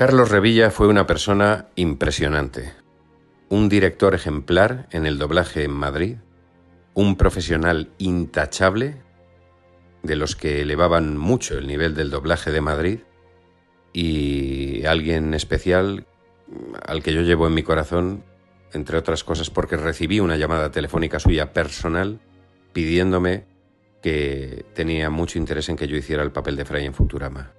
Carlos Revilla fue una persona impresionante, un director ejemplar en el doblaje en Madrid, un profesional intachable, de los que elevaban mucho el nivel del doblaje de Madrid, y alguien especial al que yo llevo en mi corazón, entre otras cosas porque recibí una llamada telefónica suya personal pidiéndome que tenía mucho interés en que yo hiciera el papel de Fray en Futurama.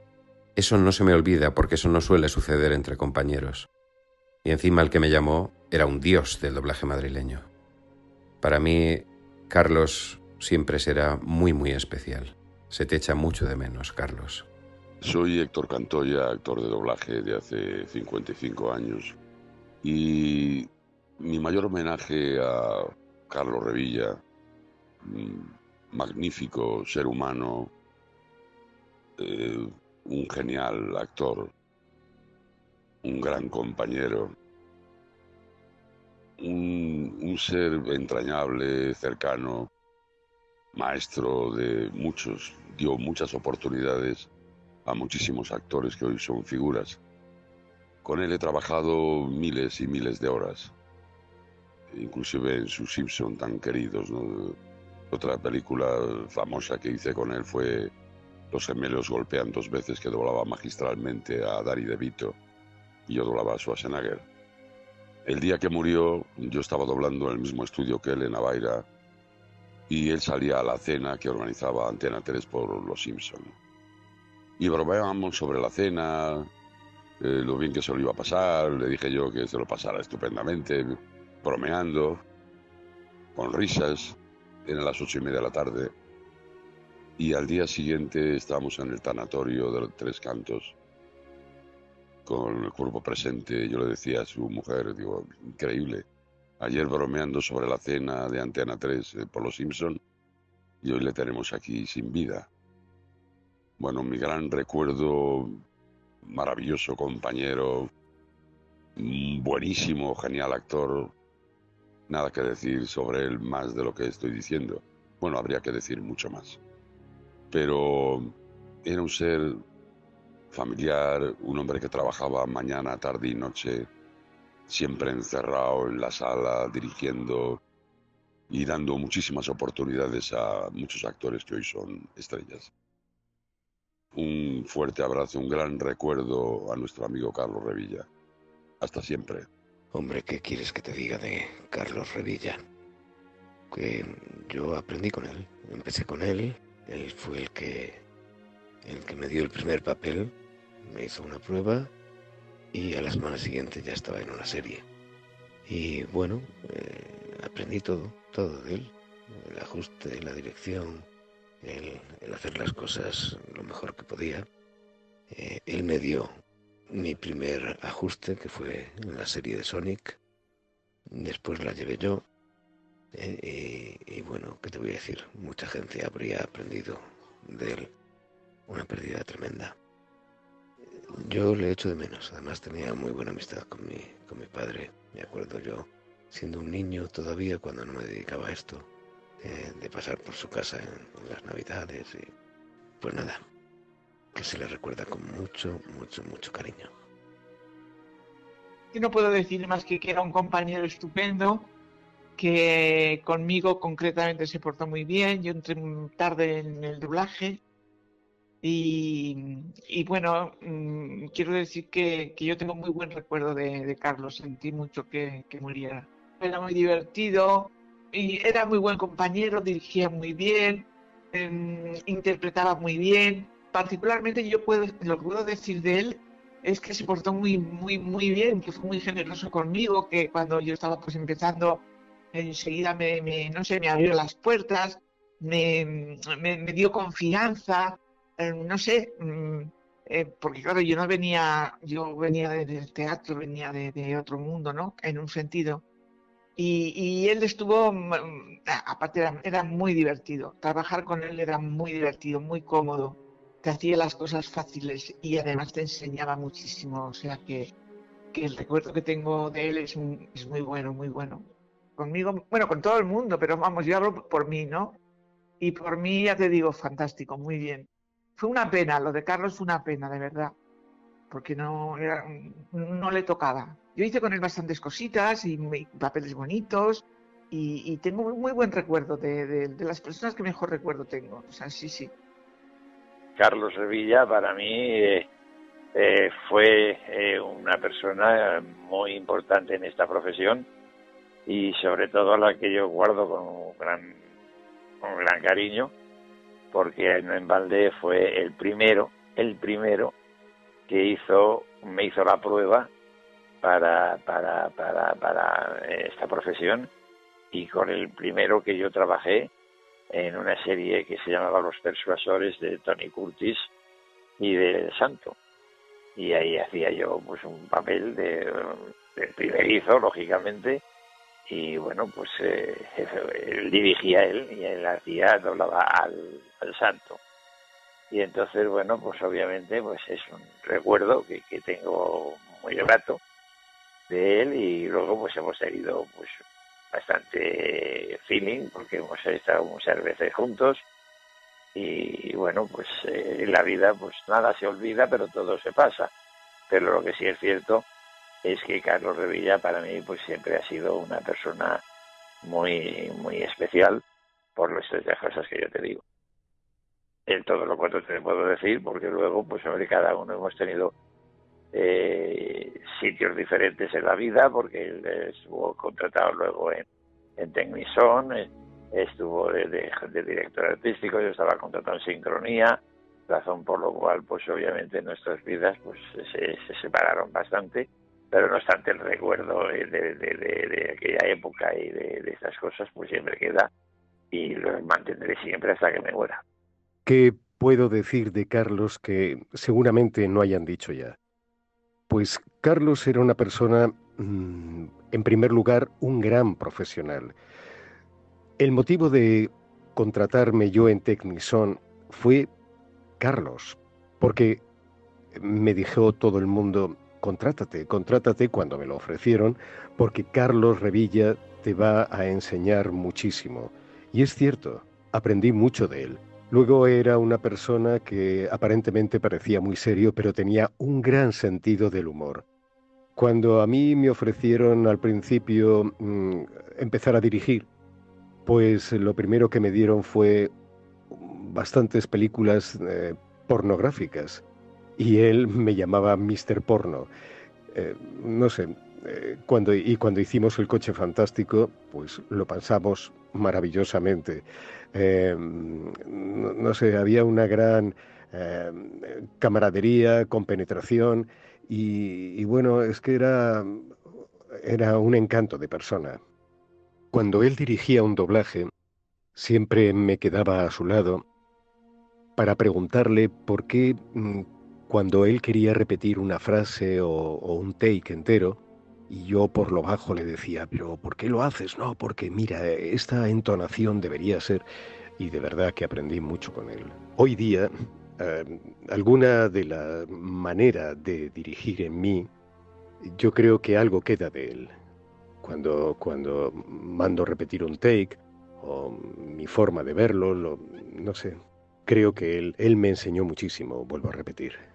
Eso no se me olvida porque eso no suele suceder entre compañeros. Y encima el que me llamó era un dios del doblaje madrileño. Para mí, Carlos siempre será muy, muy especial. Se te echa mucho de menos, Carlos. Soy Héctor Cantoya, actor de doblaje de hace 55 años. Y mi mayor homenaje a Carlos Revilla, magnífico ser humano, eh, un genial actor, un gran compañero, un, ser entrañable, cercano, maestro de muchos, dio muchas oportunidades a muchísimos actores que hoy son figuras. Con él he trabajado miles y miles de horas, inclusive en sus Simpson tan queridos. Otra película famosa que hice con él fue Los gemelos golpean dos veces, que doblaba magistralmente a Dari DeVito y yo doblaba a Schwarzenegger. El día que murió, yo estaba doblando en el mismo estudio que él en Avaira y él salía a la cena que organizaba Antena 3 por Los Simpson. Y bromeábamos sobre la cena, eh, lo bien que se lo iba a pasar, le dije yo que se lo pasara estupendamente, bromeando, con risas, eran las ocho y media de la tarde, y al día siguiente estábamos en el tanatorio de los Tres Cantos, con el cuerpo presente, yo le decía a su mujer, digo, increíble, ayer bromeando sobre la cena de Antena 3 eh, por Los Simpson, y hoy le tenemos aquí sin vida. Bueno, mi gran recuerdo, maravilloso compañero, buenísimo, genial actor. Nada que decir sobre él más de lo que estoy diciendo. Bueno, habría que decir mucho más. Pero era un ser familiar, un hombre que trabajaba mañana, tarde y noche, siempre encerrado en la sala, dirigiendo y dando muchísimas oportunidades a muchos actores que hoy son estrellas. Un fuerte abrazo, un gran recuerdo a nuestro amigo Carlos Revilla. Hasta siempre. Hombre, ¿qué quieres que te diga de Carlos Revilla? Que yo aprendí con él, empecé con él, él fue el que, el que me dio el primer papel, me hizo una prueba y a la semana siguiente ya estaba en una serie. Y bueno, eh, aprendí todo, todo de él, el ajuste, la dirección, el, hacer las cosas lo mejor que podía. Eh, él me dio mi primer ajuste, que fue en la serie de Sonic. Después la llevé yo. Eh, y, bueno, ¿qué te voy a decir? Mucha gente habría aprendido de él. Una pérdida tremenda. Yo le echo de menos. Además tenía muy buena amistad con mi, con mi padre. Me acuerdo yo, siendo un niño todavía, cuando no me dedicaba a esto, de pasar por su casa en, las navidades y pues nada, que se le recuerda con mucho, mucho, mucho cariño. Yo no puedo decir más que que era un compañero estupendo, que conmigo concretamente se portó muy bien, yo entré tarde en el doblaje y, bueno, mm, quiero decir que, yo tengo muy buen recuerdo de, Carlos, sentí mucho que, que muriera. Era muy divertido, y era muy buen compañero, dirigía muy bien, em, interpretaba muy bien. Particularmente yo puedo, lo que puedo decir de él es que se portó muy, muy, muy bien, que fue muy generoso conmigo, que cuando yo estaba pues empezando, enseguida me, no sé, me abrió las puertas, me, me, dio confianza, em, no sé, mm, eh, porque claro, yo no venía, yo venía del teatro, venía de, de otro mundo, ¿no? En un sentido y, él estuvo, mm, aparte era, muy divertido, trabajar con él era muy divertido, muy cómodo, te hacía las cosas fáciles y además te enseñaba muchísimo, o sea que, el recuerdo que tengo de él es, es muy bueno, muy bueno. Conmigo, bueno, con todo el mundo, pero vamos, yo hablo por mí, ¿no? Y por mí, ya te digo, fantástico, muy bien. Fue una pena, lo de Carlos fue una pena, de verdad. porque no, no le tocaba. Yo hice con él bastantes cositas y papeles bonitos y, tengo muy, buen recuerdo de, de, las personas que mejor recuerdo tengo. O sea, sí, sí. Carlos Revilla para mí eh, eh, fue eh, una persona muy importante en esta profesión y sobre todo a la que yo guardo con un gran, con gran cariño porque en Valdés fue el primero, el primero que hizo, me hizo la prueba para, para, para, para esta profesión y con el primero que yo trabajé en una serie que se llamaba Los Persuasores de Tony Curtis y de Santo. Y ahí hacía yo pues un papel de, primerizo, lógicamente, y bueno, pues eh, él dirigía él y él hacía, doblaba al, al santo. Y entonces, bueno, pues obviamente pues es un recuerdo que, que tengo muy grato de él y luego pues hemos tenido pues bastante feeling porque hemos estado muchas veces juntos y bueno pues eh, en la vida pues nada se olvida pero todo se pasa pero lo que sí es cierto es que Carlos Revilla para mí pues siempre ha sido una persona muy muy especial por las tres cosas que yo te digo. En todo lo cuanto te puedo decir porque luego pues sobre cada uno hemos tenido eh, sitios diferentes en la vida, porque él estuvo contratado luego en, en Tecnison, eh, estuvo de, de, director artístico, yo estaba contratado en Sincronía, razón por lo cual, pues obviamente nuestras vidas pues se, separaron bastante, pero no obstante el recuerdo de, aquella época y de, estas cosas, pues siempre queda y lo mantendré siempre hasta que me muera. ¿Qué puedo decir de Carlos que seguramente no hayan dicho ya? Pues Carlos era una persona, mm, en primer lugar, un gran profesional. El motivo de contratarme yo en Technison fue Carlos, porque me dijo todo el mundo, contrátate, contrátate cuando me lo ofrecieron, porque Carlos Revilla te va a enseñar muchísimo. Y es cierto, aprendí mucho de él. Luego era una persona que aparentemente parecía muy serio, pero tenía un gran sentido del humor. Cuando a mí me ofrecieron al principio mm, empezar a dirigir, pues lo primero que me dieron fue bastantes películas eh, pornográficas y él me llamaba Mr. Porno. Eh, no sé, eh, cuando, y cuando hicimos el coche fantástico, pues lo pasamos maravillosamente. Eh, no, sé, había una gran camaradería, compenetración y, y, bueno, es que era, era un encanto de persona. Cuando él dirigía un doblaje, siempre me quedaba a su lado para preguntarle por qué mm, cuando él quería repetir una frase o, o un take entero, y yo por lo bajo le decía, pero ¿por qué lo haces? No, porque mira, esta entonación debería ser... Y de verdad que aprendí mucho con él. Hoy día, eh, alguna de la manera de dirigir en mí, yo creo que algo queda de él. Cuando, cuando mando repetir un take, o mi forma de verlo, lo, no sé, creo que él, él me enseñó muchísimo, vuelvo a repetir.